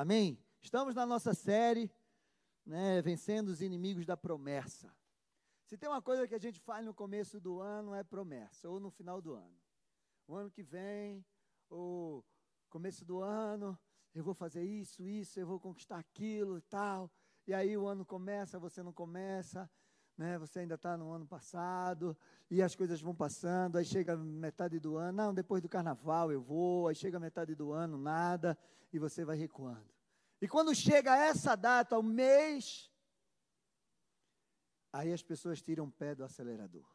Amém? Estamos na nossa série, né, Vencendo os Inimigos da Promessa. Se tem uma coisa que a gente faz no começo do ano, é promessa, ou no final do ano. O ano que vem, ou começo do ano, eu vou fazer isso, isso, eu vou conquistar aquilo e tal. E aí o ano começa, você não começa, né? Você ainda está no ano passado, e as coisas vão passando, aí chega metade do ano, não, depois do carnaval eu vou, aí chega metade do ano, nada, e você vai recuando. E quando chega essa data, o mês, aí as pessoas tiram o pé do acelerador.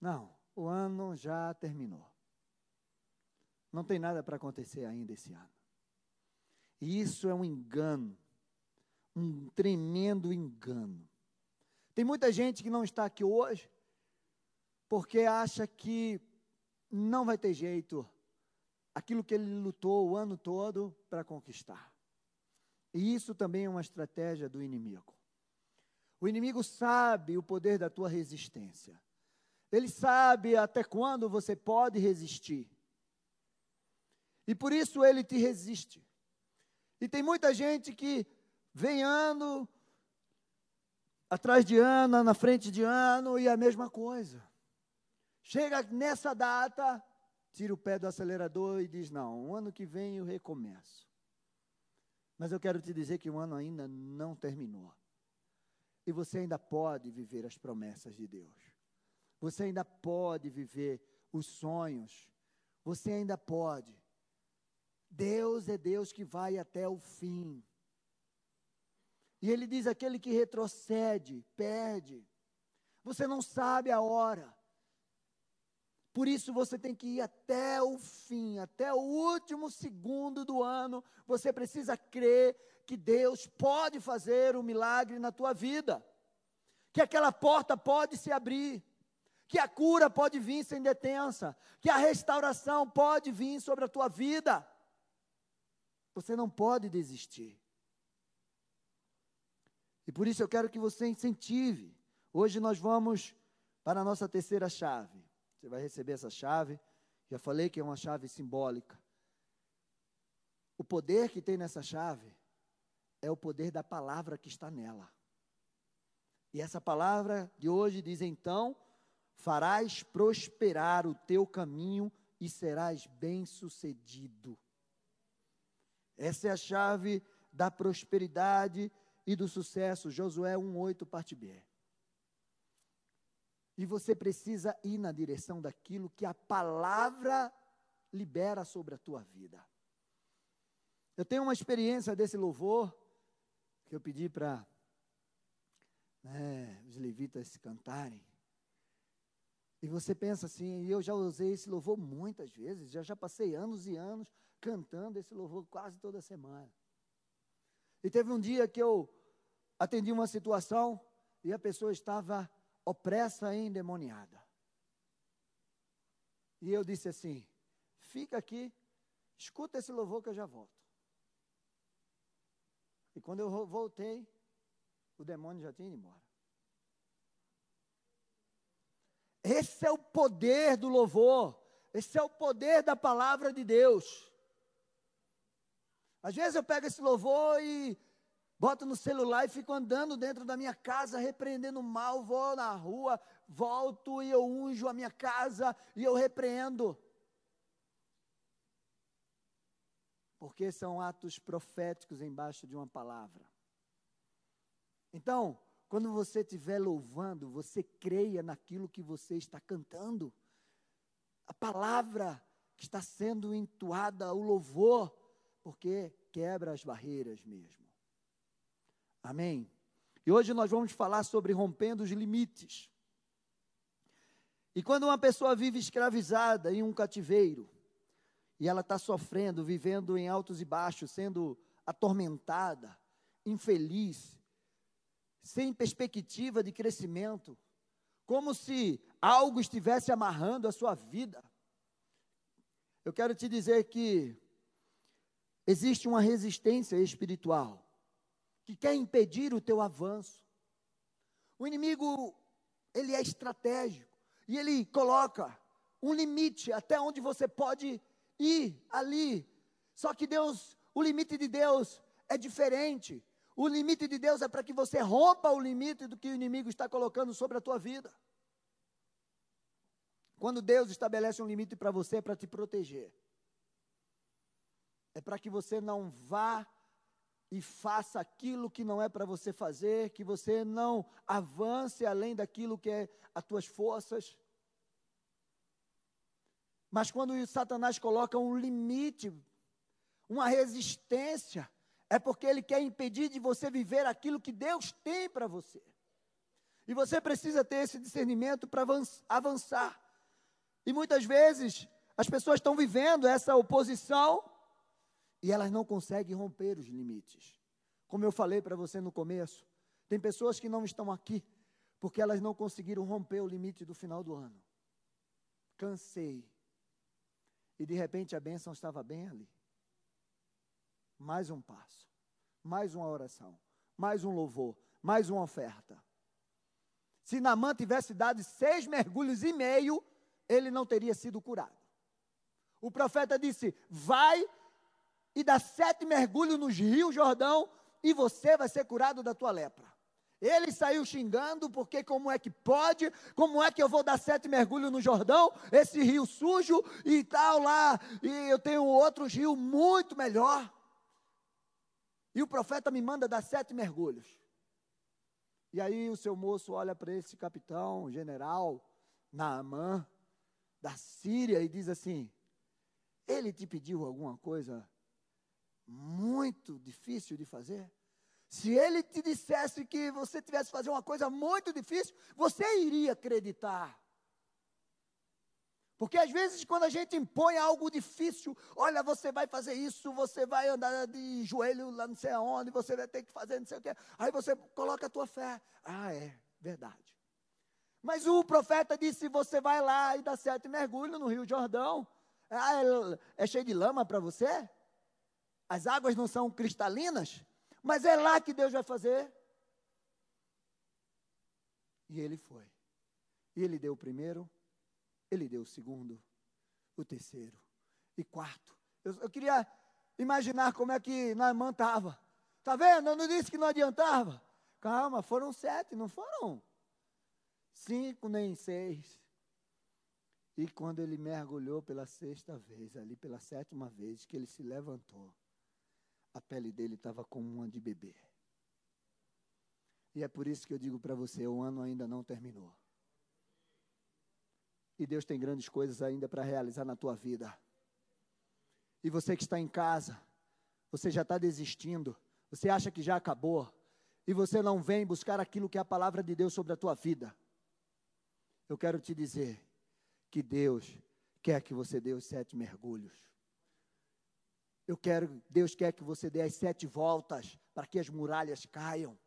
Não, o ano já terminou. Não tem nada para acontecer ainda esse ano. E isso é um engano um tremendo engano. Tem muita gente que não está aqui hoje porque acha que não vai ter jeito aquilo que ele lutou o ano todo para conquistar. E isso também é uma estratégia do inimigo. O inimigo sabe o poder da tua resistência. Ele sabe até quando você pode resistir. E por isso ele te resiste. E tem muita gente que Vem ano, atrás de ano, na frente de ano, e a mesma coisa. Chega nessa data, tira o pé do acelerador e diz: Não, o ano que vem eu recomeço. Mas eu quero te dizer que o ano ainda não terminou. E você ainda pode viver as promessas de Deus. Você ainda pode viver os sonhos. Você ainda pode. Deus é Deus que vai até o fim. E ele diz: aquele que retrocede, perde. Você não sabe a hora. Por isso você tem que ir até o fim, até o último segundo do ano. Você precisa crer que Deus pode fazer um milagre na tua vida. Que aquela porta pode se abrir. Que a cura pode vir sem detença. Que a restauração pode vir sobre a tua vida. Você não pode desistir. E por isso eu quero que você incentive. Hoje nós vamos para a nossa terceira chave. Você vai receber essa chave. Já falei que é uma chave simbólica. O poder que tem nessa chave é o poder da palavra que está nela. E essa palavra de hoje diz então: farás prosperar o teu caminho e serás bem-sucedido. Essa é a chave da prosperidade e do sucesso, Josué 1:8 parte B. E você precisa ir na direção daquilo que a palavra libera sobre a tua vida. Eu tenho uma experiência desse louvor que eu pedi para né, os levitas cantarem. E você pensa assim, eu já usei esse louvor muitas vezes, já, já passei anos e anos cantando esse louvor quase toda semana. E teve um dia que eu atendi uma situação e a pessoa estava opressa e endemoniada. E eu disse assim: fica aqui, escuta esse louvor que eu já volto. E quando eu voltei, o demônio já tinha ido embora. Esse é o poder do louvor. Esse é o poder da palavra de Deus. Às vezes eu pego esse louvor e boto no celular e fico andando dentro da minha casa, repreendendo o mal, vou na rua, volto e eu unjo a minha casa e eu repreendo. Porque são atos proféticos embaixo de uma palavra. Então, quando você estiver louvando, você creia naquilo que você está cantando. A palavra que está sendo entoada, o louvor, porque quebra as barreiras mesmo. Amém? E hoje nós vamos falar sobre rompendo os limites. E quando uma pessoa vive escravizada em um cativeiro, e ela está sofrendo, vivendo em altos e baixos, sendo atormentada, infeliz, sem perspectiva de crescimento, como se algo estivesse amarrando a sua vida. Eu quero te dizer que existe uma resistência espiritual que quer impedir o teu avanço. O inimigo, ele é estratégico e ele coloca um limite até onde você pode ir ali, Só que Deus, o limite de Deus é diferente. O limite de Deus é para que você rompa o limite do que o inimigo está colocando sobre a tua vida. Quando Deus estabelece um limite para você, é para te proteger. É para que você não vá e faça aquilo que não é para você fazer, que você não avance além daquilo que é as tuas forças. Mas quando Satanás coloca um limite, uma resistência, é porque ele quer impedir de você viver aquilo que Deus tem para você. E você precisa ter esse discernimento para avançar. E muitas vezes as pessoas estão vivendo essa oposição e elas não conseguem romper os limites. Como eu falei para você no começo, tem pessoas que não estão aqui porque elas não conseguiram romper o limite do final do ano. Cansei. E de repente a bênção estava bem ali. Mais um passo, mais uma oração, mais um louvor, mais uma oferta. Se Namã tivesse dado seis mergulhos e meio, ele não teria sido curado. O profeta disse: Vai e dá sete mergulhos nos rios Jordão, e você vai ser curado da tua lepra. Ele saiu xingando, porque como é que pode? Como é que eu vou dar sete mergulhos no Jordão? Esse rio sujo e tal lá, e eu tenho outros rios muito melhor. E o profeta me manda dar sete mergulhos. E aí o seu moço olha para esse capitão, general, Naamã, da Síria, e diz assim: Ele te pediu alguma coisa muito difícil de fazer? Se ele te dissesse que você tivesse que fazer uma coisa muito difícil, você iria acreditar. Porque às vezes, quando a gente impõe algo difícil, olha, você vai fazer isso, você vai andar de joelho lá não sei aonde, você vai ter que fazer não sei o quê. Aí você coloca a tua fé. Ah, é, verdade. Mas o profeta disse: você vai lá e dá sete mergulhos no Rio Jordão. Ah, é, é cheio de lama para você? As águas não são cristalinas? Mas é lá que Deus vai fazer. E ele foi. E ele deu o primeiro, ele deu o segundo, o terceiro e quarto. Eu, eu queria imaginar como é que Naamã estava. Está vendo? Eu não disse que não adiantava. Calma, foram sete, não foram cinco nem seis. E quando ele mergulhou pela sexta vez, ali pela sétima vez que ele se levantou, a pele dele estava como uma de bebê. E é por isso que eu digo para você: o ano ainda não terminou. E Deus tem grandes coisas ainda para realizar na tua vida. E você que está em casa, você já está desistindo, você acha que já acabou, e você não vem buscar aquilo que é a palavra de Deus sobre a tua vida. Eu quero te dizer que Deus quer que você dê os sete mergulhos. Eu quero, Deus quer que você dê as sete voltas para que as muralhas caiam.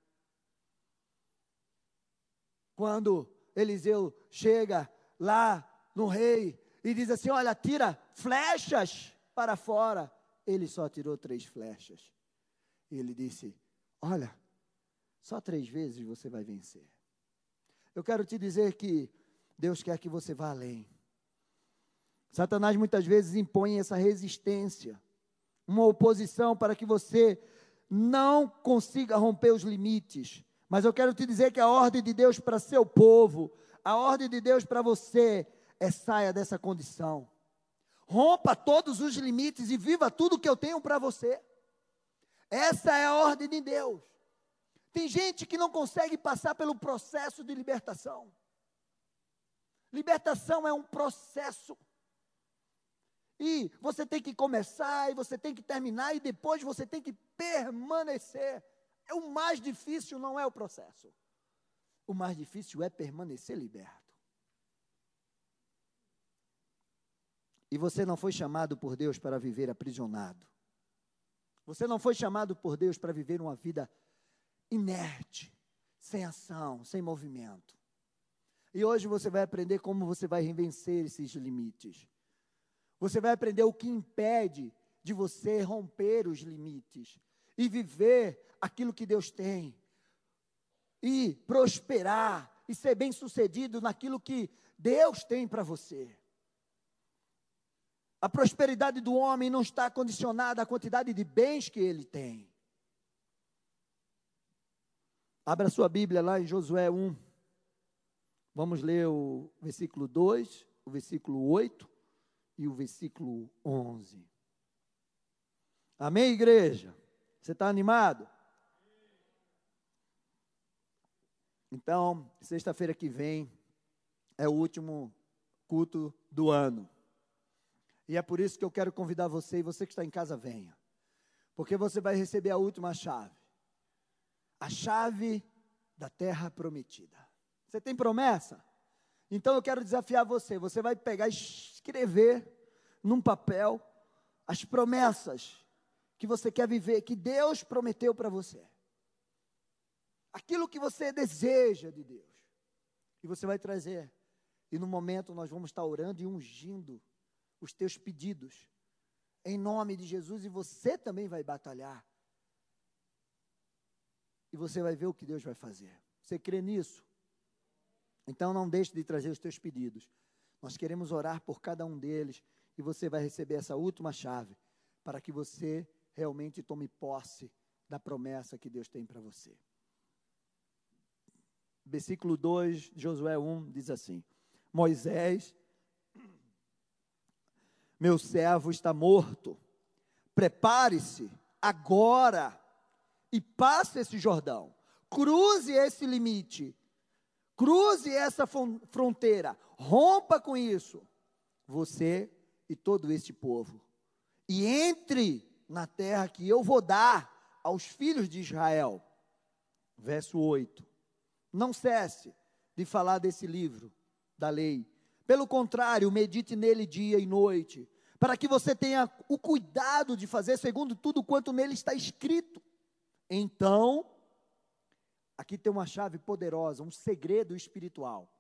Quando Eliseu chega lá no rei e diz assim: Olha, tira flechas para fora. Ele só tirou três flechas. E ele disse: Olha, só três vezes você vai vencer. Eu quero te dizer que Deus quer que você vá além. Satanás muitas vezes impõe essa resistência, uma oposição para que você não consiga romper os limites. Mas eu quero te dizer que a ordem de Deus para seu povo, a ordem de Deus para você é saia dessa condição. Rompa todos os limites e viva tudo que eu tenho para você. Essa é a ordem de Deus. Tem gente que não consegue passar pelo processo de libertação. Libertação é um processo. E você tem que começar, e você tem que terminar, e depois você tem que permanecer. É o mais difícil, não é o processo. O mais difícil é permanecer liberto. E você não foi chamado por Deus para viver aprisionado. Você não foi chamado por Deus para viver uma vida inerte, sem ação, sem movimento. E hoje você vai aprender como você vai vencer esses limites. Você vai aprender o que impede de você romper os limites e viver aquilo que Deus tem. E prosperar e ser bem-sucedido naquilo que Deus tem para você. A prosperidade do homem não está condicionada à quantidade de bens que ele tem. Abra sua Bíblia lá em Josué 1. Vamos ler o versículo 2, o versículo 8 e o versículo 11. Amém, igreja? Você está animado? Então, sexta-feira que vem é o último culto do ano. E é por isso que eu quero convidar você e você que está em casa, venha. Porque você vai receber a última chave. A chave da terra prometida. Você tem promessa? Então eu quero desafiar você. Você vai pegar e escrever num papel as promessas que você quer viver, que Deus prometeu para você. Aquilo que você deseja de Deus. E você vai trazer. E no momento nós vamos estar orando e ungindo os teus pedidos. Em nome de Jesus, e você também vai batalhar. E você vai ver o que Deus vai fazer. Você crê nisso? Então não deixe de trazer os teus pedidos. Nós queremos orar por cada um deles e você vai receber essa última chave para que você realmente tome posse da promessa que Deus tem para você. Versículo 2, Josué 1 diz assim: Moisés meu servo está morto. Prepare-se agora e passe esse Jordão. Cruze esse limite. Cruze essa fronteira. Rompa com isso. Você e todo este povo. E entre na terra que eu vou dar aos filhos de Israel. Verso 8. Não cesse de falar desse livro da lei pelo contrário, medite nele dia e noite, para que você tenha o cuidado de fazer segundo tudo quanto nele está escrito. Então, aqui tem uma chave poderosa, um segredo espiritual.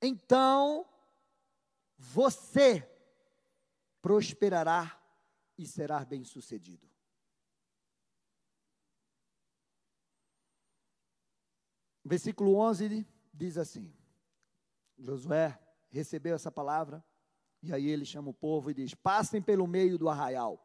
Então, você prosperará e será bem-sucedido. Versículo 11 diz assim: Josué recebeu essa palavra, e aí ele chama o povo e diz: Passem pelo meio do arraial,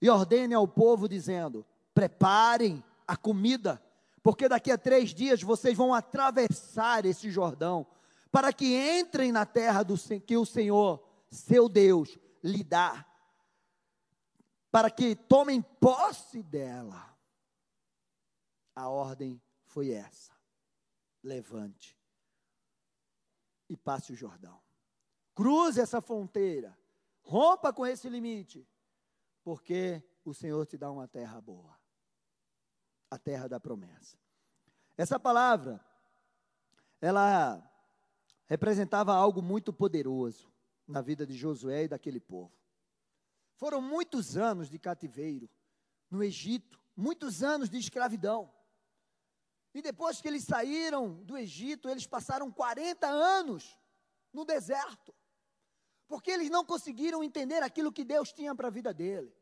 e ordenem ao povo, dizendo: Preparem a comida, porque daqui a três dias vocês vão atravessar esse Jordão, para que entrem na terra do, que o Senhor, seu Deus, lhe dá, para que tomem posse dela. A ordem foi essa: levante e passe o Jordão. Cruze essa fronteira. Rompa com esse limite. Porque o Senhor te dá uma terra boa. A terra da promessa. Essa palavra, ela representava algo muito poderoso na vida de Josué e daquele povo. Foram muitos anos de cativeiro no Egito, muitos anos de escravidão. E depois que eles saíram do Egito, eles passaram 40 anos no deserto. Porque eles não conseguiram entender aquilo que Deus tinha para a vida dele.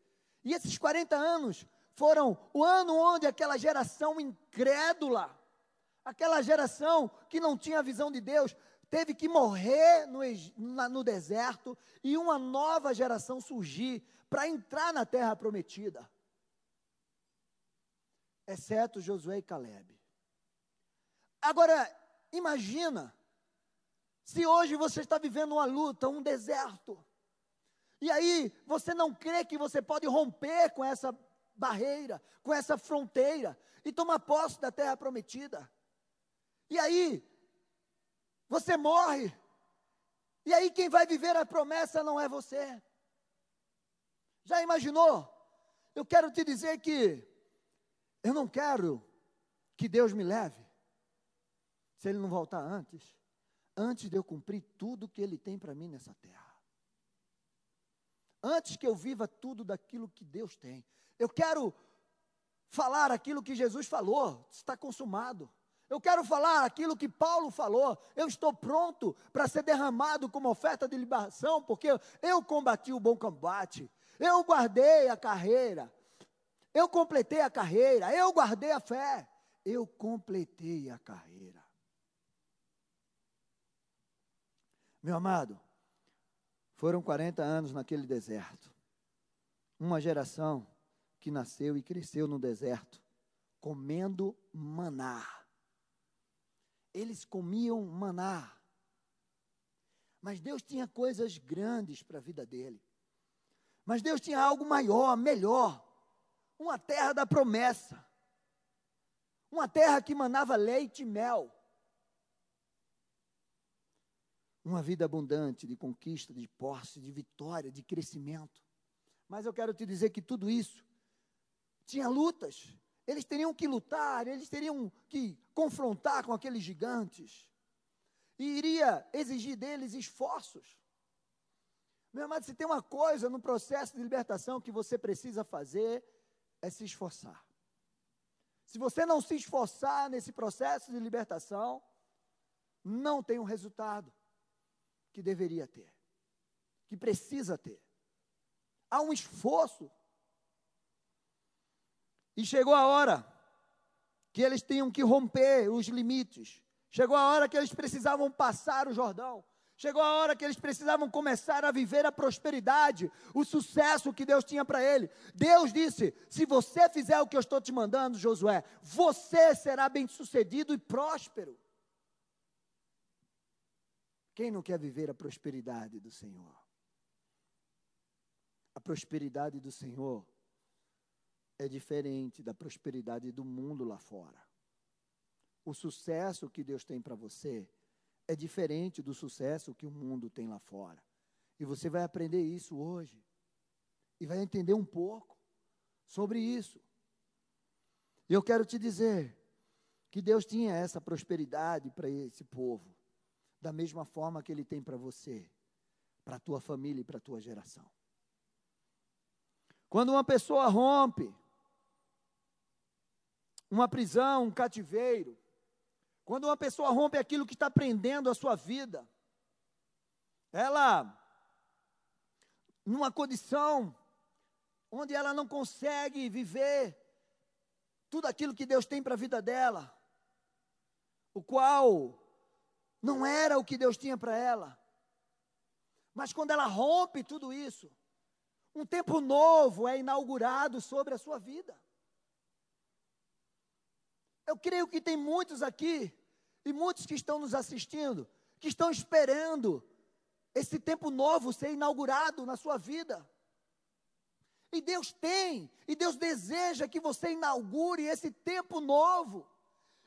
E esses 40 anos foram o ano onde aquela geração incrédula, aquela geração que não tinha visão de Deus, teve que morrer no, no deserto e uma nova geração surgir para entrar na terra prometida. Exceto Josué e Caleb. Agora, imagina, se hoje você está vivendo uma luta, um deserto, e aí você não crê que você pode romper com essa barreira, com essa fronteira, e tomar posse da terra prometida. E aí, você morre, e aí quem vai viver a promessa não é você. Já imaginou? Eu quero te dizer que eu não quero que Deus me leve se ele não voltar antes, antes de eu cumprir tudo que ele tem para mim nessa terra. Antes que eu viva tudo daquilo que Deus tem. Eu quero falar aquilo que Jesus falou, está consumado. Eu quero falar aquilo que Paulo falou. Eu estou pronto para ser derramado como oferta de liberação, porque eu combati o bom combate. Eu guardei a carreira. Eu completei a carreira. Eu guardei a fé. Eu completei a carreira. Meu amado, Foram 40 anos naquele deserto. Uma geração que nasceu e cresceu no deserto, comendo maná. Eles comiam maná. Mas Deus tinha coisas grandes para a vida dele. Mas Deus tinha algo maior, melhor. Uma terra da promessa. Uma terra que manava leite e mel. Uma vida abundante de conquista, de posse, de vitória, de crescimento. Mas eu quero te dizer que tudo isso tinha lutas. Eles teriam que lutar, eles teriam que confrontar com aqueles gigantes. E iria exigir deles esforços. Meu amado, se tem uma coisa no processo de libertação que você precisa fazer, é se esforçar. Se você não se esforçar nesse processo de libertação, não tem o resultado que deveria ter, que precisa ter. Há um esforço. E chegou a hora que eles tinham que romper os limites. Chegou a hora que eles precisavam passar o Jordão. Chegou a hora que eles precisavam começar a viver a prosperidade, o sucesso que Deus tinha para ele. Deus disse: se você fizer o que eu estou te mandando, Josué, você será bem-sucedido e próspero. Quem não quer viver a prosperidade do Senhor? A prosperidade do Senhor é diferente da prosperidade do mundo lá fora. O sucesso que Deus tem para você é diferente do sucesso que o mundo tem lá fora. E você vai aprender isso hoje. E vai entender um pouco sobre isso. E eu quero te dizer que Deus tinha essa prosperidade para esse povo, da mesma forma que Ele tem para você, para a tua família e para a tua geração. Quando uma pessoa rompe uma prisão, um cativeiro, quando uma pessoa rompe aquilo que está prendendo a sua vida, ela, numa condição onde ela não consegue viver tudo aquilo que Deus tem para a vida dela, o qual não era o que Deus tinha para ela. Mas quando ela rompe tudo isso, um tempo novo é inaugurado sobre a sua vida. Eu creio que tem muitos aqui, e muitos que estão nos assistindo, que estão esperando esse tempo novo ser inaugurado na sua vida. E Deus tem, e Deus deseja que você inaugure esse tempo novo.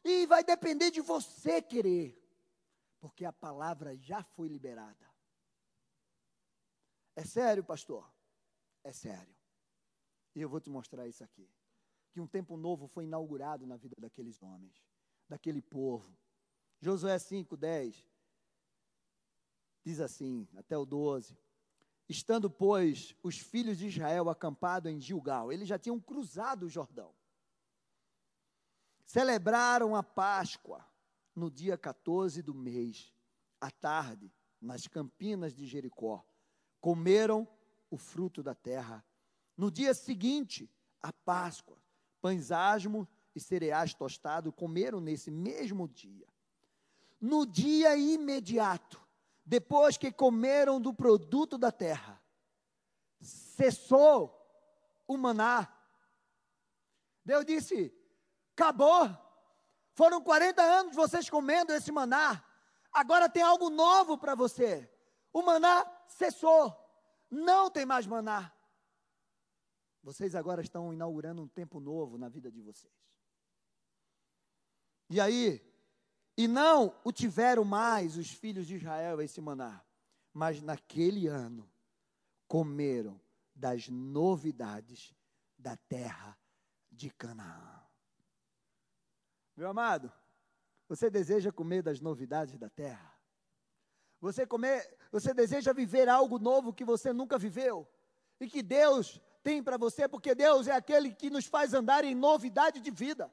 E vai depender de você querer, porque a palavra já foi liberada. É sério, pastor? É sério. E eu vou te mostrar isso aqui que um tempo novo foi inaugurado na vida daqueles homens, daquele povo. Josué 5, 10 diz assim, até o 12: Estando, pois, os filhos de Israel acampados em Gilgal, eles já tinham cruzado o Jordão. Celebraram a Páscoa no dia 14 do mês, à tarde, nas campinas de Jericó. Comeram o fruto da terra. No dia seguinte, a Páscoa, pães asmos e cereais tostados comeram nesse mesmo dia. No dia imediato, depois que comeram do produto da terra, cessou o maná. Deus disse: acabou. Foram 40 anos vocês comendo esse maná. Agora tem algo novo para você. O maná cessou. Não tem mais maná. Vocês agora estão inaugurando um tempo novo na vida de vocês. E aí, e não o tiveram mais os filhos de Israel esse maná, mas naquele ano comeram das novidades da terra de Canaã. Meu amado, você deseja comer das novidades da terra? Você comer, você deseja viver algo novo que você nunca viveu e que Deus tem para você, porque Deus é aquele que nos faz andar em novidade de vida.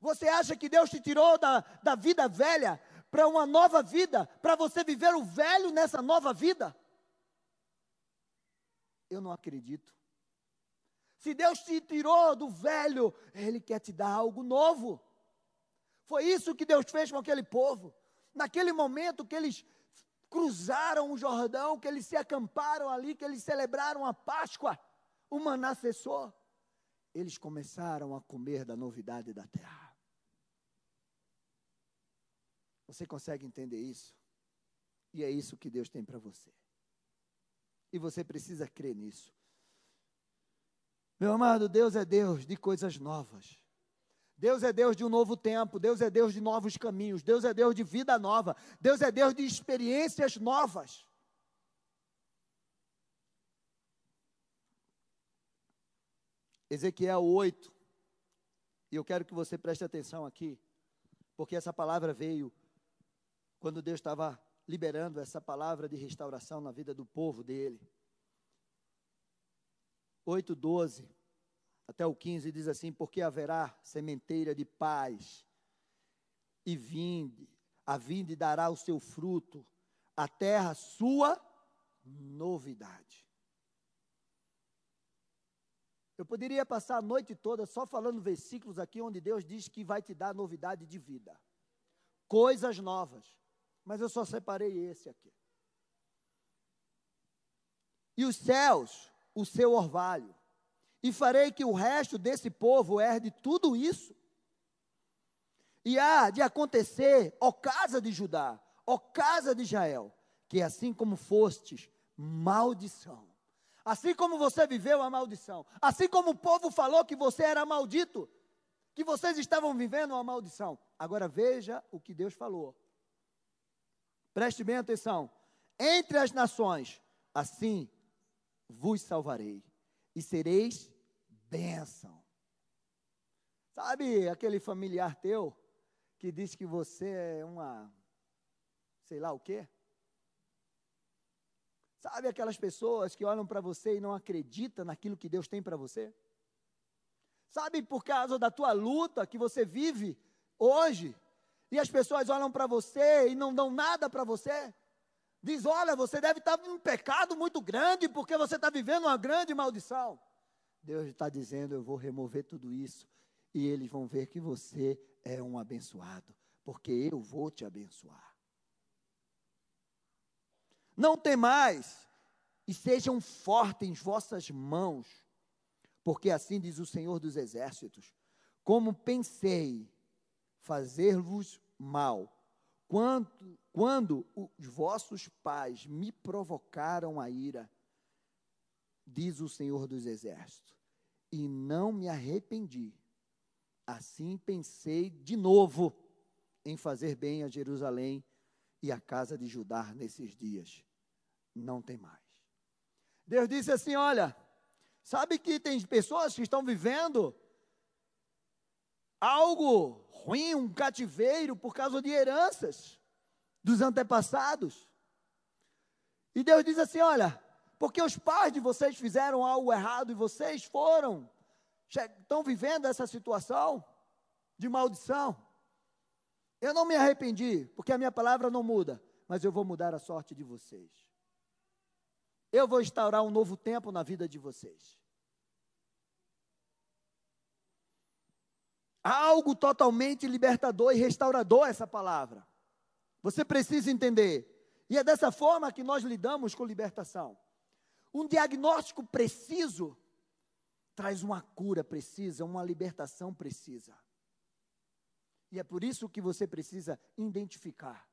Você acha que Deus te tirou da, da vida velha para uma nova vida, para você viver o velho nessa nova vida? Eu não acredito. Se Deus te tirou do velho, Ele quer te dar algo novo. Foi isso que Deus fez com aquele povo. Naquele momento que eles cruzaram o Jordão, que eles se acamparam ali, que eles celebraram a Páscoa, o maná cessou. Eles começaram a comer da novidade da terra. Você consegue entender isso? E é isso que Deus tem para você. E você precisa crer nisso. Meu amado, Deus é Deus de coisas novas. Deus é Deus de um novo tempo, Deus é Deus de novos caminhos, Deus é Deus de vida nova, Deus é Deus de experiências novas. Ezequiel 8, e eu quero que você preste atenção aqui, porque essa palavra veio quando Deus estava liberando essa palavra de restauração na vida do povo dele. 8, 12 até o 15 diz assim: Porque haverá sementeira de paz, e vinde, a vinde dará o seu fruto, a terra sua novidade. Eu poderia passar a noite toda só falando versículos aqui onde Deus diz que vai te dar novidade de vida, coisas novas, mas eu só separei esse aqui. E os céus, o seu orvalho, e farei que o resto desse povo herde tudo isso. E há de acontecer, ó casa de Judá, ó casa de Israel, que assim como fostes, maldição. Assim como você viveu a maldição, assim como o povo falou que você era maldito, que vocês estavam vivendo uma maldição. Agora veja o que Deus falou. Preste bem atenção. Entre as nações, assim vos salvarei, e sereis bênção. Sabe aquele familiar teu que diz que você é uma, sei lá o quê? Sabe aquelas pessoas que olham para você e não acreditam naquilo que Deus tem para você? Sabe por causa da tua luta que você vive hoje, e as pessoas olham para você e não dão nada para você? Diz: olha, você deve estar em um pecado muito grande porque você está vivendo uma grande maldição. Deus está dizendo: eu vou remover tudo isso e eles vão ver que você é um abençoado, porque eu vou te abençoar. Não temais e sejam fortes em vossas mãos, porque assim diz o Senhor dos Exércitos: como pensei fazer-vos mal, quando, quando os vossos pais me provocaram a ira, diz o Senhor dos Exércitos e não me arrependi. Assim pensei de novo em fazer bem a Jerusalém e a casa de Judá nesses dias. Não tem mais. Deus disse assim: Olha, sabe que tem pessoas que estão vivendo algo ruim, um cativeiro, por causa de heranças dos antepassados. E Deus diz assim: Olha, porque os pais de vocês fizeram algo errado e vocês foram, estão vivendo essa situação de maldição. Eu não me arrependi, porque a minha palavra não muda, mas eu vou mudar a sorte de vocês. Eu vou instaurar um novo tempo na vida de vocês. Há algo totalmente libertador e restaurador essa palavra. Você precisa entender. E é dessa forma que nós lidamos com libertação. Um diagnóstico preciso traz uma cura precisa, uma libertação precisa. E é por isso que você precisa identificar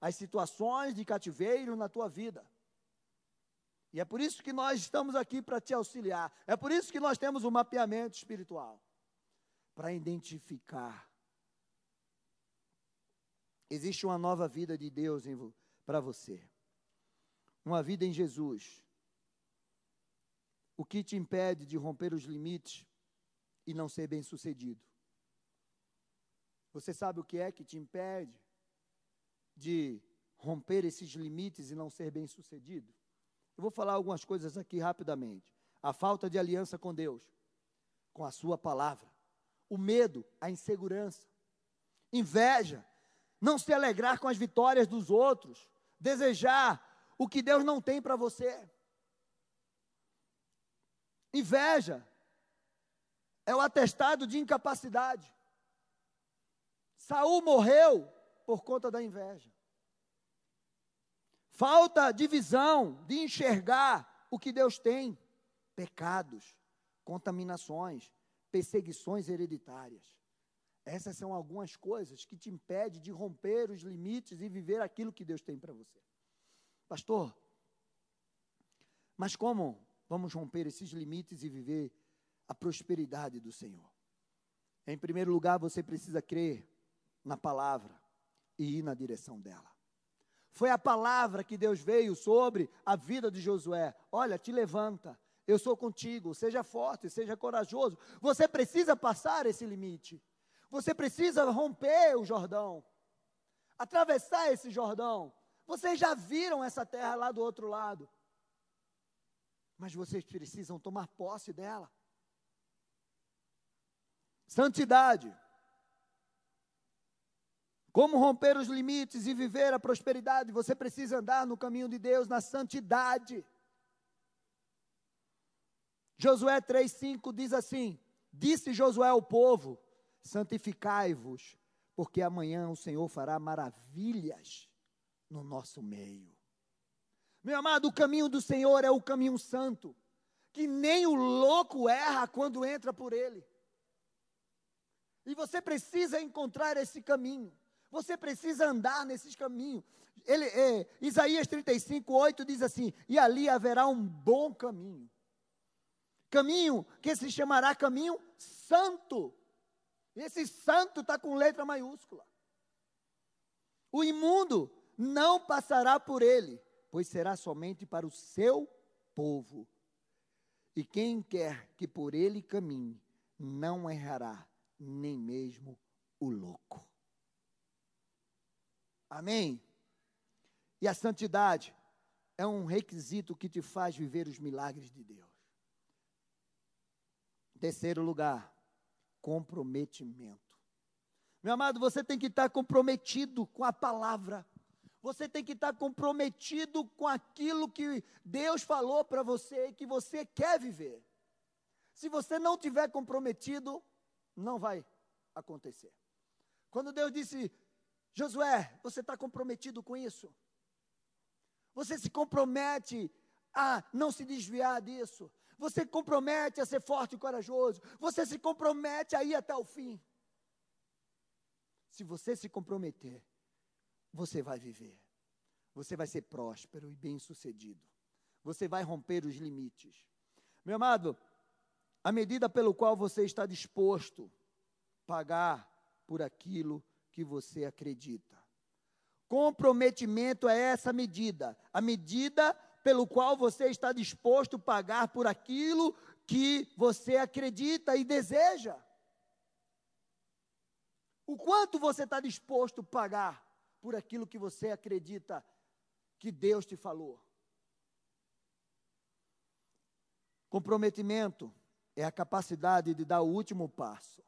as situações de cativeiro na tua vida. E é por isso que nós estamos aqui para te auxiliar. É por isso que nós temos o um mapeamento espiritual para identificar. Existe uma nova vida de Deus para você. Uma vida em Jesus o que te impede de romper os limites e não ser bem-sucedido? Você sabe o que é que te impede de romper esses limites e não ser bem-sucedido? Eu vou falar algumas coisas aqui rapidamente. A falta de aliança com Deus, com a Sua palavra. O medo, a insegurança. Inveja, não se alegrar com as vitórias dos outros. Desejar o que Deus não tem para você. Inveja é o atestado de incapacidade. Saul morreu por conta da inveja. falta de visão, de enxergar o que Deus tem, pecados, contaminações, perseguições hereditárias. Essas são algumas coisas que te impedem de romper os limites e viver aquilo que Deus tem para você. Pastor, mas como vamos romper esses limites e viver a prosperidade do Senhor? Em primeiro lugar, você precisa crer na palavra e ir na direção dela. Foi a palavra que Deus veio sobre a vida de Josué. Olha, te levanta, eu sou contigo, seja forte, seja corajoso. Você precisa passar esse limite. Você precisa romper o Jordão, atravessar esse Jordão. Vocês já viram essa terra lá do outro lado, mas vocês precisam tomar posse dela. Santidade. Como romper os limites e viver a prosperidade? Você precisa andar no caminho de Deus, na santidade. Josué 3,5 diz assim: Disse Josué ao povo: Santificai-vos, porque amanhã o Senhor fará maravilhas no nosso meio. Meu amado, o caminho do Senhor é o caminho santo, que nem o louco erra quando entra por ele. E você precisa encontrar esse caminho. Você precisa andar nesses caminhos. Ele, é, Isaías 35, 8 diz assim: E ali haverá um bom caminho. Caminho que se chamará caminho santo. Esse santo está com letra maiúscula. O imundo não passará por ele, pois será somente para o seu povo. E quem quer que por ele caminhe, não errará, nem mesmo o louco. Amém? E a santidade é um requisito que te faz viver os milagres de Deus. Terceiro lugar, comprometimento. Meu amado, você tem que estar comprometido com a palavra. Você tem que estar comprometido com aquilo que Deus falou para você e que você quer viver. Se você não tiver comprometido, não vai acontecer. Quando Deus disse, Josué, você está comprometido com isso? Você se compromete a não se desviar disso? Você compromete a ser forte e corajoso? Você se compromete a ir até o fim? Se você se comprometer, você vai viver. Você vai ser próspero e bem-sucedido. Você vai romper os limites. Meu amado, a medida pelo qual você está disposto a pagar por aquilo que você acredita. Comprometimento é essa medida, a medida pelo qual você está disposto a pagar por aquilo que você acredita e deseja. O quanto você está disposto a pagar por aquilo que você acredita que Deus te falou? Comprometimento é a capacidade de dar o último passo.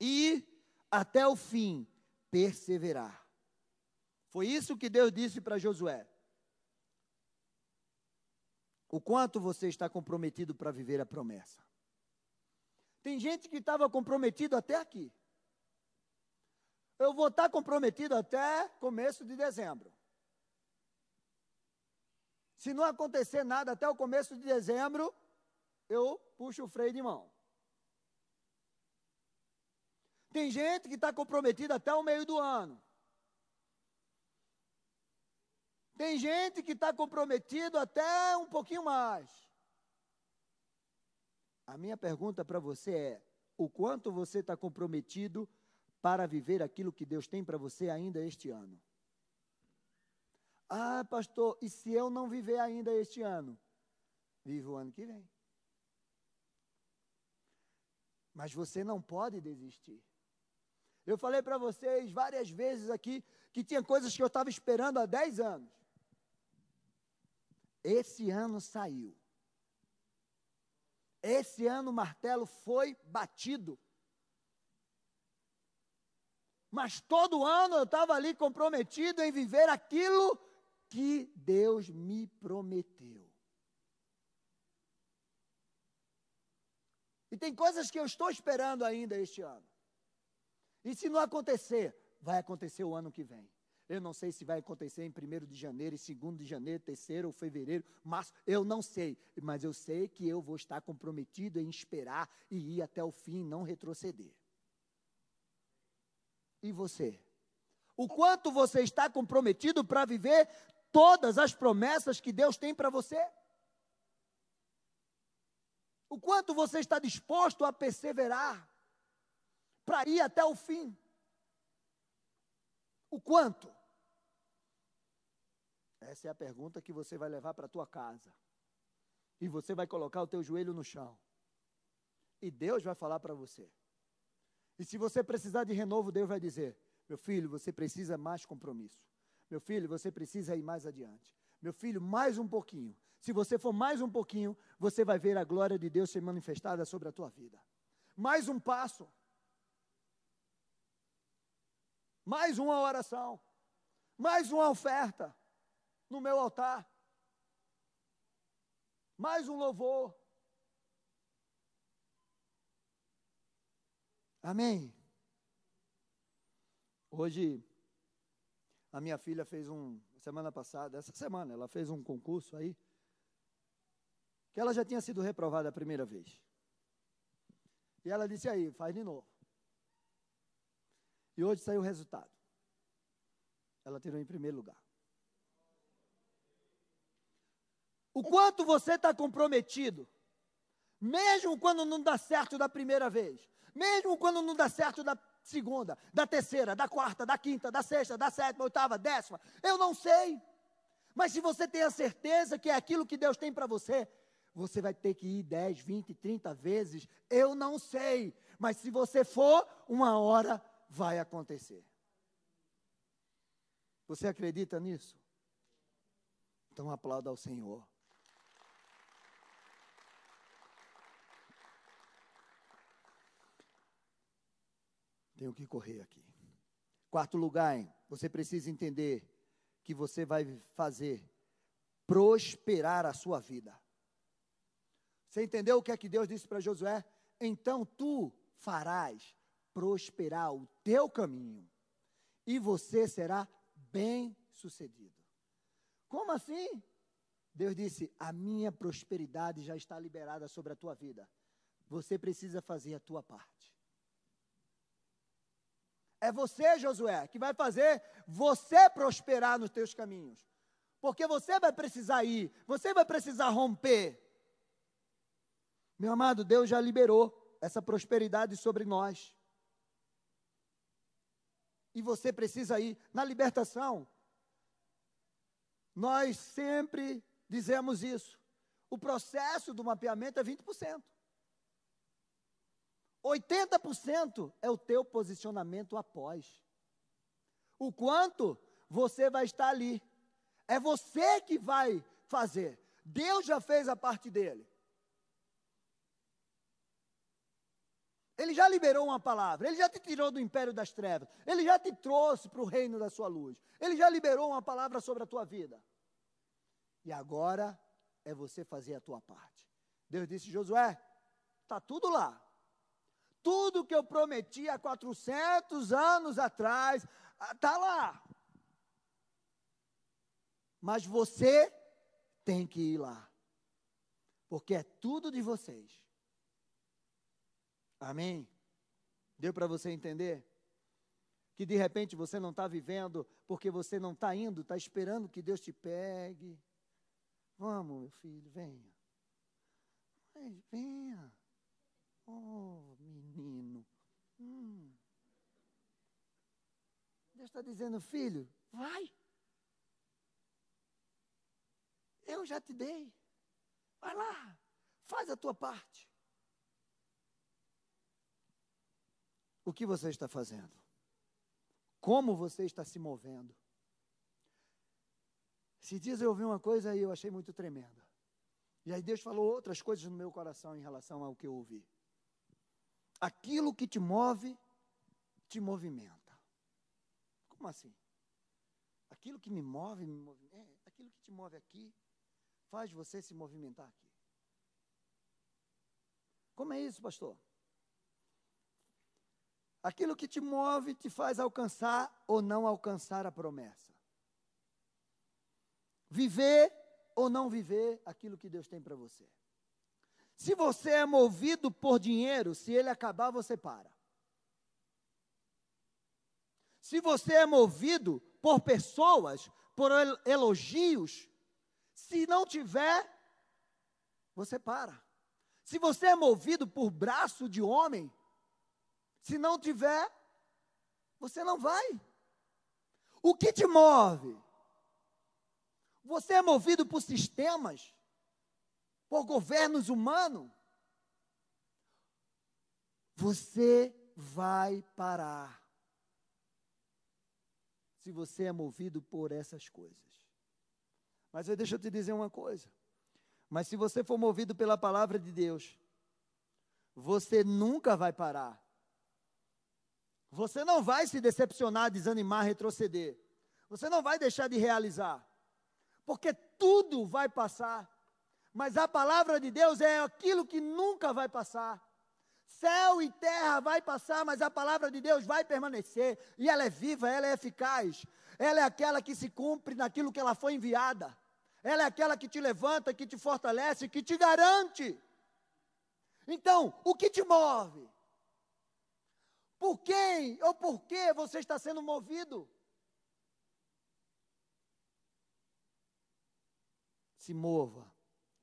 E até o fim, perseverar. Foi isso que Deus disse para Josué. O quanto você está comprometido para viver a promessa. Tem gente que estava comprometido até aqui. Eu vou estar comprometido até começo de dezembro. Se não acontecer nada até o começo de dezembro, eu puxo o freio de mão. Tem gente que está comprometida até o meio do ano. Tem gente que está comprometido até um pouquinho mais. A minha pergunta para você é: o quanto você está comprometido para viver aquilo que Deus tem para você ainda este ano? Ah, pastor, e se eu não viver ainda este ano? Vive o ano que vem. Mas você não pode desistir. Eu falei para vocês várias vezes aqui que tinha coisas que eu estava esperando há 10 anos. Esse ano saiu. Esse ano o martelo foi batido. Mas todo ano eu estava ali comprometido em viver aquilo que Deus me prometeu. E tem coisas que eu estou esperando ainda este ano. E se não acontecer, vai acontecer o ano que vem. Eu não sei se vai acontecer em 1 de janeiro, em 2 de janeiro, 3 ou fevereiro, março, eu não sei. Mas eu sei que eu vou estar comprometido em esperar e ir até o fim, não retroceder. E você? O quanto você está comprometido para viver todas as promessas que Deus tem para você? O quanto você está disposto a perseverar para ir até o fim? O quanto? Essa é a pergunta que você vai levar para a tua casa. E você vai colocar o teu joelho no chão. E Deus vai falar para você. E se você precisar de renovo, Deus vai dizer: Meu filho, você precisa mais compromisso. Meu filho, você precisa ir mais adiante. Meu filho, mais um pouquinho. Se você for mais um pouquinho, você vai ver a glória de Deus ser manifestada sobre a tua vida. Mais um passo. Mais uma oração. Mais uma oferta no meu altar. Mais um louvor. Amém. Hoje, a minha filha fez um, semana passada, essa semana, ela fez um concurso aí, que ela já tinha sido reprovada a primeira vez. E ela disse aí, faz de novo. E hoje saiu o resultado. Ela tirou em primeiro lugar. O quanto você está comprometido, mesmo quando não dá certo da primeira vez, mesmo quando não dá certo da segunda, da terceira, da quarta, da quinta, da sexta, da sétima, oitava, décima, eu não sei. Mas se você tem a certeza que é aquilo que Deus tem para você, você vai ter que ir 10, 20, 30 vezes, eu não sei. Mas se você for, uma hora vai acontecer. Você acredita nisso? Então aplauda ao Senhor. Tenho que correr aqui. Quarto lugar, hein? você precisa entender que você vai fazer prosperar a sua vida. Você entendeu o que é que Deus disse para Josué? Então tu farás prosperar o teu caminho e você será bem sucedido. Como assim? Deus disse: A minha prosperidade já está liberada sobre a tua vida. Você precisa fazer a tua parte. É você, Josué, que vai fazer você prosperar nos teus caminhos. Porque você vai precisar ir, você vai precisar romper. Meu amado, Deus já liberou essa prosperidade sobre nós. E você precisa ir. Na libertação, nós sempre dizemos isso. O processo do mapeamento é 20%. 80% é o teu posicionamento após. O quanto você vai estar ali. É você que vai fazer. Deus já fez a parte dele. Ele já liberou uma palavra, ele já te tirou do império das trevas, ele já te trouxe para o reino da sua luz, ele já liberou uma palavra sobre a tua vida. E agora é você fazer a tua parte. Deus disse: Josué, está tudo lá, tudo que eu prometi há 400 anos atrás, está ah, lá. Mas você tem que ir lá. Porque é tudo de vocês. Amém? Deu para você entender? Que de repente você não está vivendo porque você não está indo, está esperando que Deus te pegue. Vamos, meu filho, venha. Venha. Oh, menino. Hum. Deus está dizendo, filho, vai. Eu já te dei. Vai lá, faz a tua parte. O que você está fazendo? Como você está se movendo? Esses dias eu ouvi uma coisa e eu achei muito tremenda. E aí Deus falou outras coisas no meu coração em relação ao que eu ouvi. Aquilo que te move, te movimenta. Como assim? Aquilo que me move, me é, aquilo que te move aqui, faz você se movimentar aqui. Como é isso, pastor? Aquilo que te move te faz alcançar ou não alcançar a promessa. Viver ou não viver aquilo que Deus tem para você. Se você é movido por dinheiro, se ele acabar, você para. Se você é movido por pessoas, por elogios, se não tiver, você para. Se você é movido por braço de homem, se não tiver, você não vai. O que te move? Você é movido por sistemas, por governos humanos? Você vai parar. Se você é movido por essas coisas. Mas deixa eu te dizer uma coisa. Mas se você for movido pela palavra de Deus, você nunca vai parar. Você não vai se decepcionar, desanimar, retroceder. Você não vai deixar de realizar. Porque tudo vai passar. Mas a palavra de Deus é aquilo que nunca vai passar. Céu e terra vai passar, mas a palavra de Deus vai permanecer. E ela é viva, ela é eficaz. Ela é aquela que se cumpre naquilo que ela foi enviada. Ela é aquela que te levanta, que te fortalece, que te garante. Então, o que te move? Por quem ou por que você está sendo movido? Se mova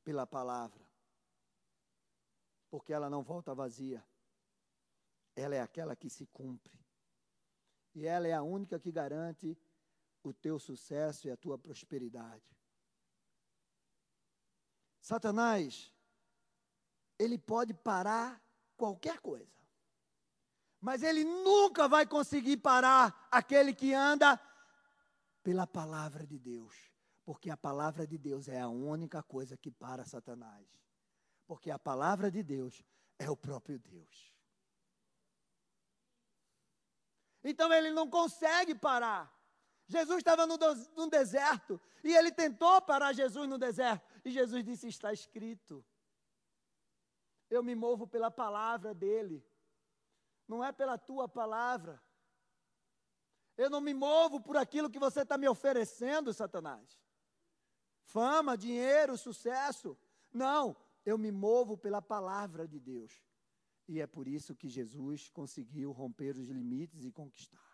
pela palavra, porque ela não volta vazia. Ela é aquela que se cumpre. E ela é a única que garante o teu sucesso e a tua prosperidade. Satanás, ele pode parar qualquer coisa, mas ele nunca vai conseguir parar aquele que anda pela palavra de Deus, porque a palavra de Deus é a única coisa que para Satanás, porque a palavra de Deus é o próprio Deus. Então ele não consegue parar. Jesus estava no, deserto e ele tentou parar Jesus no deserto. E Jesus disse: Está escrito. Eu me movo pela palavra dele, não é pela tua palavra. Eu não me movo por aquilo que você está me oferecendo, Satanás. Fama, dinheiro, sucesso. Não, eu me movo pela palavra de Deus. E é por isso que Jesus conseguiu romper os limites e conquistar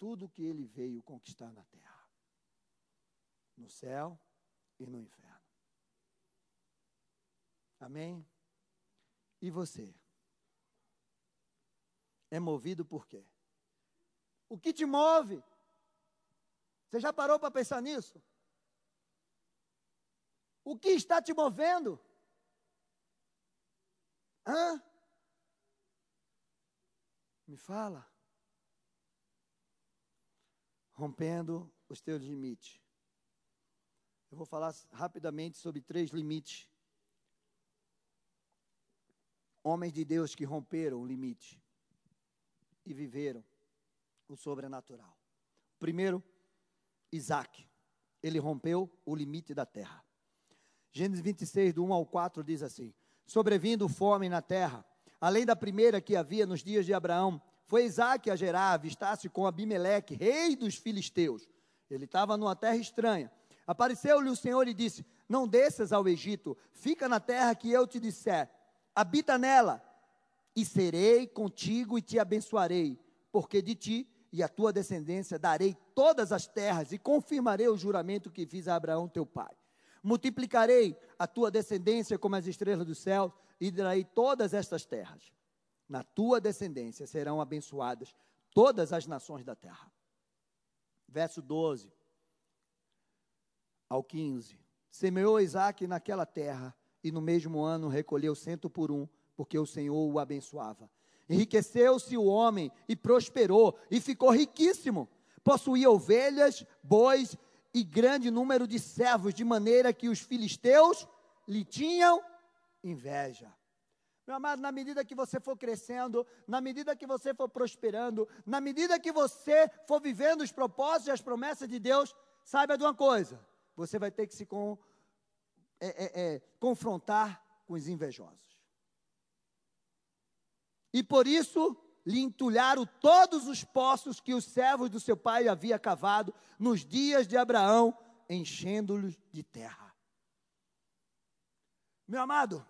tudo que ele veio conquistar na terra, no céu e no inferno. Amém? E você? É movido por quê? O que te move? Você já parou para pensar nisso? O que está te movendo? Hã? Me fala rompendo os teus limites. Eu vou falar rapidamente sobre três limites. Homens de Deus que romperam o limite e viveram o sobrenatural. Primeiro, Isaac. Ele rompeu o limite da terra. Gênesis 26, do 1 ao 4, diz assim: Sobrevindo fome na terra, além da primeira que havia nos dias de Abraão, foi Isaac a Gerar, avistasse com Abimeleque, rei dos filisteus. Ele estava numa terra estranha. Apareceu-lhe o Senhor e disse: Não desças ao Egito, fica na terra que eu te disser, habita nela, e serei contigo e te abençoarei, porque de ti e a tua descendência darei todas as terras e confirmarei o juramento que fiz a Abraão teu pai. Multiplicarei a tua descendência como as estrelas do céu e darei todas estas terras na tua descendência serão abençoadas todas as nações da terra. Verso 12 ao 15. Semeou Isaac naquela terra, e no mesmo ano recolheu cento por um, porque o Senhor o abençoava. Enriqueceu-se o homem e prosperou, e ficou riquíssimo. Possuía ovelhas, bois e grande número de servos, de maneira que os filisteus lhe tinham inveja. Meu amado, na medida que você for crescendo, na medida que você for prosperando, na medida que você for vivendo os propósitos e as promessas de Deus, saiba de uma coisa: você vai ter que se com, é, é, é, confrontar com os invejosos. E por isso, lhe entulharam todos os poços que os servos do seu pai havia cavado nos dias de Abraão, enchendo-los de terra. Meu amado,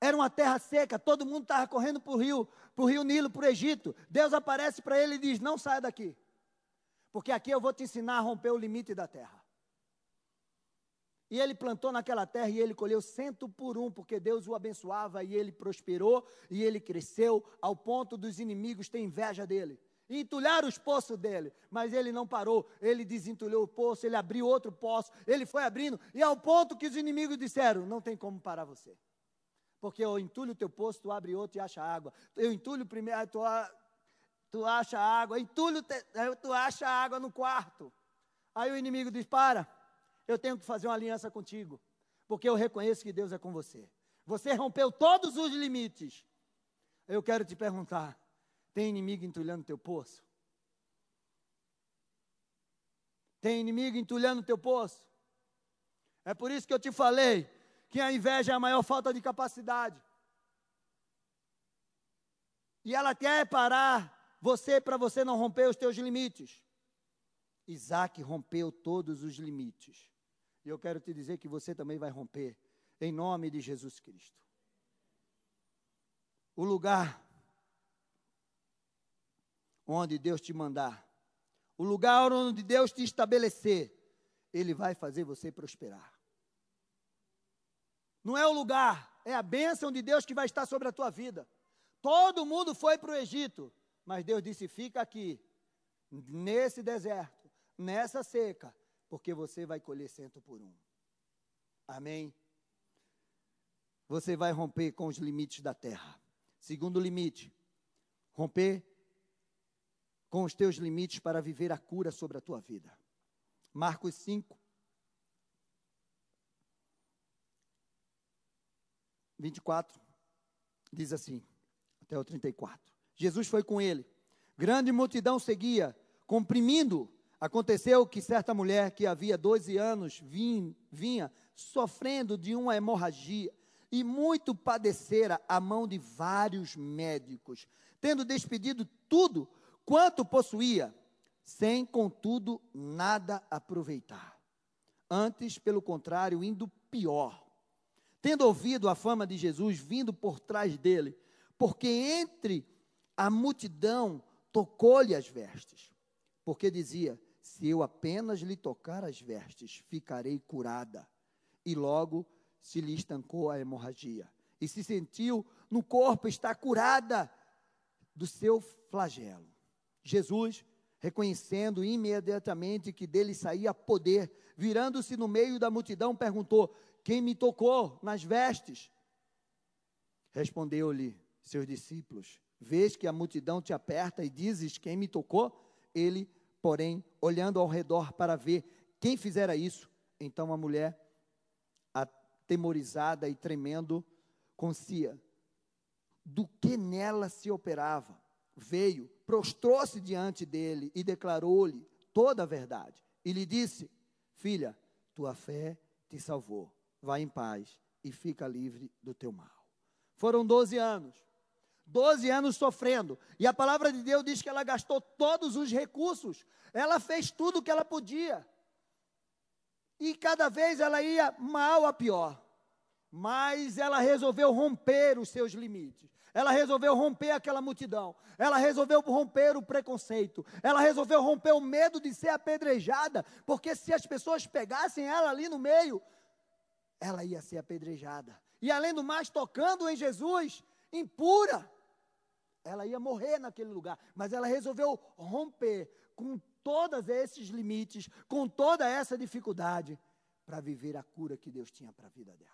era uma terra seca, todo mundo estava correndo para o rio, para o rio Nilo, para o Egito. Deus aparece para ele e diz: Não saia daqui, porque aqui eu vou te ensinar a romper o limite da terra. E ele plantou naquela terra e ele colheu cento por um, porque Deus o abençoava e ele prosperou e ele cresceu ao ponto dos inimigos ter inveja dele. E entulharam os poços dele, mas ele não parou, ele desentulhou o poço, ele abriu outro poço, ele foi abrindo, e ao ponto que os inimigos disseram: não tem como parar você. Porque eu entulho o teu poço, tu abre outro e acha água. Eu entulho primeiro, tu, tu acha água, entulho, tu acha água no quarto. Aí o inimigo diz: para eu tenho que fazer uma aliança contigo, porque eu reconheço que Deus é com você. Você rompeu todos os limites. Eu quero te perguntar: tem inimigo entulhando teu poço? Tem inimigo entulhando teu poço? É por isso que eu te falei que a inveja é a maior falta de capacidade. E ela quer parar você para você não romper os teus limites. Isaac rompeu todos os limites. E eu quero te dizer que você também vai romper, em nome de Jesus Cristo. O lugar onde Deus te mandar, o lugar onde Deus te estabelecer, Ele vai fazer você prosperar. Não é o lugar, é a bênção de Deus que vai estar sobre a tua vida. Todo mundo foi para o Egito, mas Deus disse: fica aqui, nesse deserto, nessa seca, porque você vai colher cento por um. Amém? Você vai romper com os limites da terra. Segundo limite, romper com os teus limites para viver a cura sobre a tua vida. Marcos 5, 24, diz assim, até o 34. Jesus foi com ele. Grande multidão seguia, comprimindo Aconteceu que certa mulher que havia 12 anos vinha, vinha sofrendo de uma hemorragia e muito padecera a mão de vários médicos, tendo despedido tudo quanto possuía, sem contudo nada aproveitar. Antes, pelo contrário, indo pior. Tendo ouvido a fama de Jesus vindo por trás dele, porque entre a multidão tocou-lhe as vestes, porque dizia: se eu apenas lhe tocar as vestes, ficarei curada. E logo se lhe estancou a hemorragia. E se sentiu no corpo estar curada do seu flagelo. Jesus, reconhecendo imediatamente que dele saía poder, virando-se no meio da multidão, perguntou: Quem me tocou nas vestes? Respondeu-lhe seus discípulos: Vês que a multidão te aperta e dizes: Quem me tocou? Ele porém, olhando ao redor para ver quem fizera isso, então a mulher, atemorizada e tremendo, concia do que nela se operava, veio, prostrou-se diante dele e declarou-lhe toda a verdade. E lhe disse: Filha, tua fé te salvou. Vá em paz e fica livre do teu mal. Foram 12 anos. 12 anos sofrendo. E a palavra de Deus diz que ela gastou todos os recursos. Ela fez tudo o que ela podia. E cada vez ela ia mal a pior. Mas ela resolveu romper os seus limites. Ela resolveu romper aquela multidão. Ela resolveu romper o preconceito. Ela resolveu romper o medo de ser apedrejada. Porque se as pessoas pegassem ela ali no meio, ela ia ser apedrejada. E além do mais, tocando em Jesus, impura. Ela ia morrer naquele lugar, mas ela resolveu romper com todos esses limites, com toda essa dificuldade, para viver a cura que Deus tinha para a vida dela.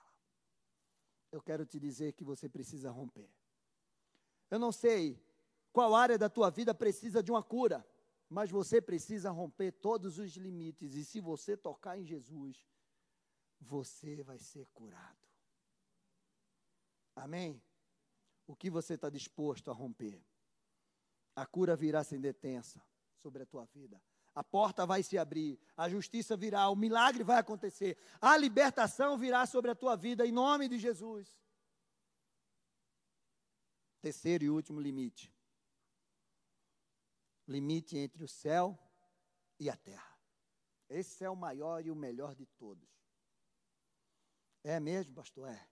Eu quero te dizer que você precisa romper. Eu não sei qual área da tua vida precisa de uma cura, mas você precisa romper todos os limites, e se você tocar em Jesus, você vai ser curado. Amém? O que você está disposto a romper. A cura virá sem detença sobre a tua vida. A porta vai se abrir, a justiça virá, o milagre vai acontecer, a libertação virá sobre a tua vida em nome de Jesus. Terceiro e último limite. limite entre o céu e a terra. Esse é o maior e o melhor de todos. É mesmo, pastor? É.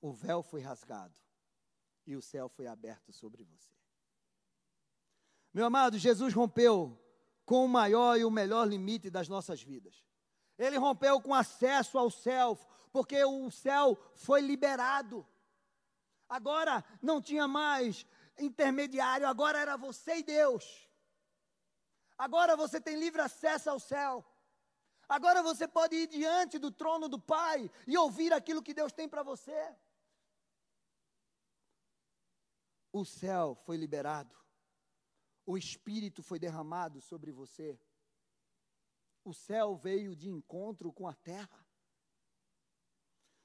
O véu foi rasgado e o céu foi aberto sobre você. Meu amado, Jesus rompeu com o maior e o melhor limite das nossas vidas. Ele rompeu com acesso ao céu, porque o céu foi liberado. Agora não tinha mais intermediário, agora era você e Deus. Agora você tem livre acesso ao céu. Agora você pode ir diante do trono do Pai e ouvir aquilo que Deus tem para você. O céu foi liberado. O Espírito foi derramado sobre você. O céu veio de encontro com a terra.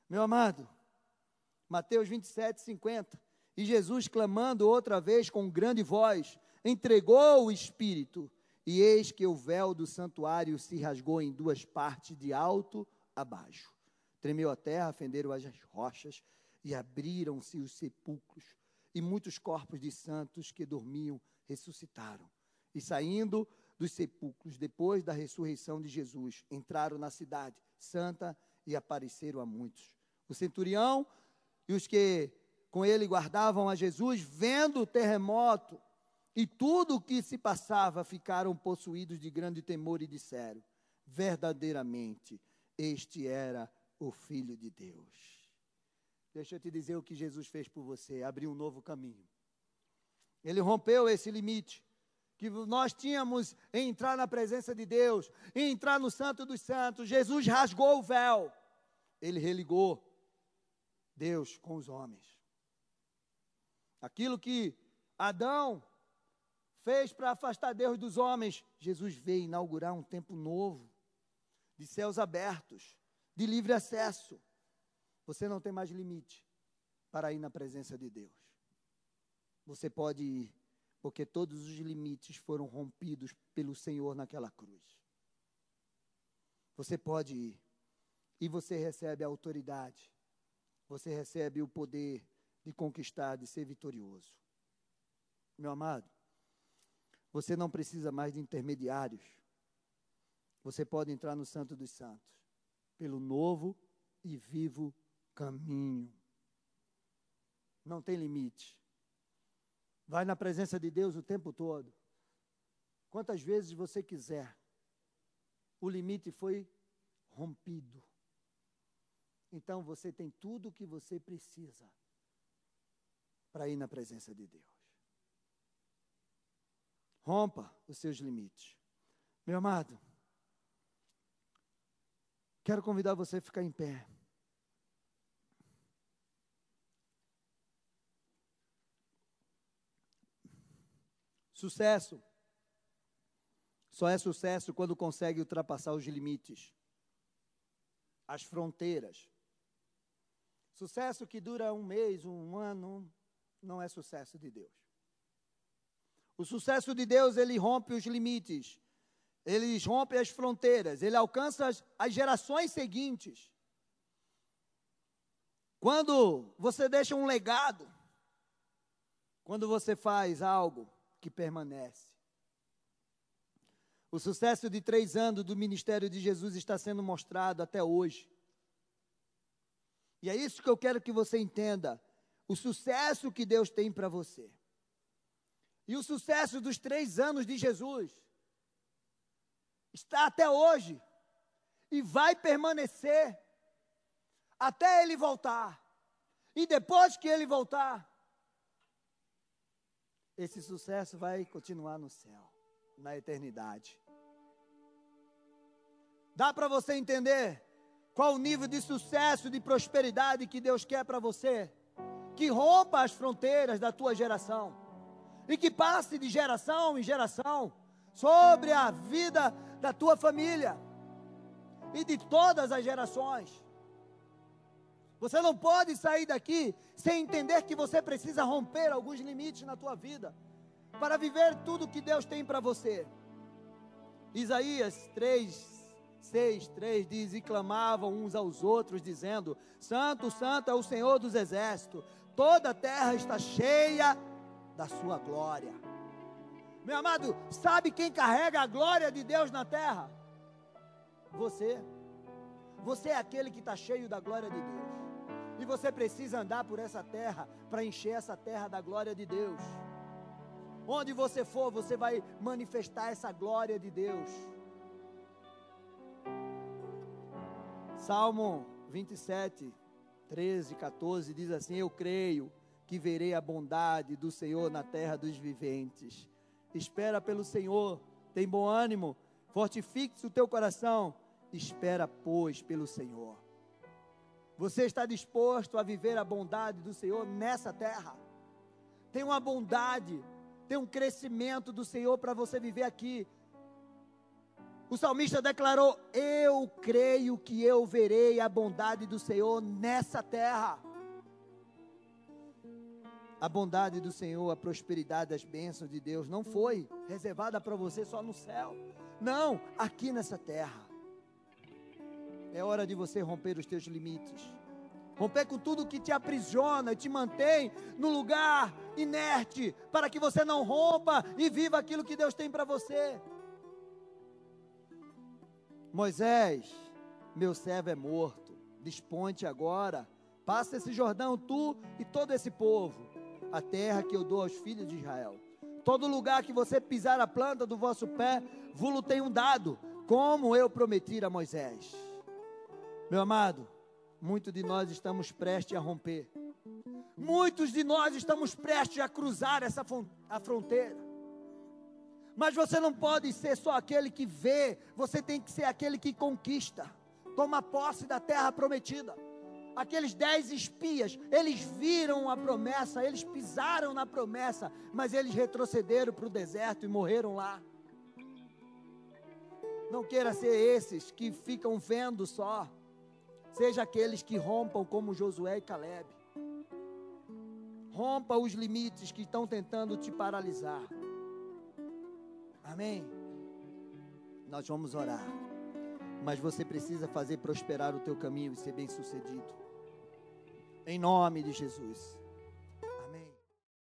Meu amado, Mateus 27, 50. E Jesus, clamando outra vez com grande voz, entregou o Espírito. E eis que o véu do santuário se rasgou em duas partes, de alto a baixo. Tremeu a terra, fenderam as rochas, e abriram-se os sepulcros. E muitos corpos de santos que dormiam ressuscitaram. E saindo dos sepulcros, depois da ressurreição de Jesus, entraram na cidade santa e apareceram a muitos. O centurião e os que com ele guardavam a Jesus, vendo o terremoto e tudo o que se passava, ficaram possuídos de grande temor e disseram: verdadeiramente, este era o Filho de Deus. Deixa eu te dizer o que Jesus fez por você: abriu um novo caminho. Ele rompeu esse limite que nós tínhamos em entrar na presença de Deus, em entrar no Santo dos Santos. Jesus rasgou o véu, ele religou Deus com os homens. Aquilo que Adão fez para afastar Deus dos homens, Jesus veio inaugurar um tempo novo, de céus abertos, de livre acesso. Você não tem mais limite para ir na presença de Deus. Você pode ir, porque todos os limites foram rompidos pelo Senhor naquela cruz. Você pode ir, e você recebe a autoridade você recebe o poder de conquistar, de ser vitorioso. Meu amado, você não precisa mais de intermediários. Você pode entrar no Santo dos Santos pelo novo e vivo caminho. Não tem limite. Vai na presença de Deus o tempo todo. Quantas vezes você quiser. O limite foi rompido. Então você tem tudo o que você precisa para ir na presença de Deus. Rompa os seus limites. Meu amado, quero convidar você a ficar em pé. Sucesso só é sucesso quando consegue ultrapassar os limites, as fronteiras. Sucesso que dura um mês, um ano, não é sucesso de Deus. O sucesso de Deus, ele rompe os limites, ele rompe as fronteiras, ele alcança as, as gerações seguintes. Quando você deixa um legado, quando você faz algo que permanece. O sucesso de três anos do ministério de Jesus está sendo mostrado até hoje. E é isso que eu quero que você entenda: o sucesso que Deus tem para você. E o sucesso dos três anos de Jesus está até hoje e vai permanecer até ele voltar. E depois que ele voltar, esse sucesso vai continuar no céu, na eternidade. Dá para você entender qual o nível de sucesso, de prosperidade que Deus quer para você? Que rompa as fronteiras da tua geração e que passe de geração em geração sobre a vida da tua família e de todas as gerações. Você não pode sair daqui sem entender que você precisa romper alguns limites na tua vida para viver tudo que Deus tem para você. Isaías 3, 6, 3 diz: E clamavam uns aos outros, dizendo: Santo, Santo é o Senhor dos exércitos, toda a terra está cheia da sua glória. Meu amado, sabe quem carrega a glória de Deus na terra? Você. Você é aquele que está cheio da glória de Deus. E você precisa andar por essa terra para encher essa terra da glória de Deus. Onde você for, você vai manifestar essa glória de Deus. Salmo 27, 13, 14 diz assim: Eu creio que verei a bondade do Senhor na terra dos viventes. Espera pelo Senhor, tem bom ânimo, fortifique-se o teu coração. Espera, pois, pelo Senhor. Você está disposto a viver a bondade do Senhor nessa terra? Tem uma bondade, tem um crescimento do Senhor para você viver aqui. O salmista declarou: Eu creio que eu verei a bondade do Senhor nessa terra. A bondade do Senhor, a prosperidade, as bênçãos de Deus não foi reservada para você só no céu. Não, aqui nessa terra. É hora de você romper os teus limites. Romper com tudo que te aprisiona e te mantém no lugar inerte, para que você não rompa e viva aquilo que Deus tem para você. Moisés, meu servo é morto, desponte agora, passa esse Jordão, tu e todo esse povo, a terra que eu dou aos filhos de Israel. Todo lugar que você pisar a planta do vosso pé, vulo tenho dado, como eu prometi a Moisés. Meu amado, muitos de nós estamos prestes a romper. Muitos de nós estamos prestes a cruzar essa a fronteira. Mas você não pode ser só aquele que vê, você tem que ser aquele que conquista, toma posse da terra prometida. Aqueles dez espias, eles viram a promessa, eles pisaram na promessa, mas eles retrocederam para o deserto e morreram lá. Não queira ser esses que ficam vendo só. Seja aqueles que rompam como Josué e Caleb. Rompa os limites que estão tentando te paralisar. Amém? Nós vamos orar. Mas você precisa fazer prosperar o teu caminho e ser bem sucedido. Em nome de Jesus.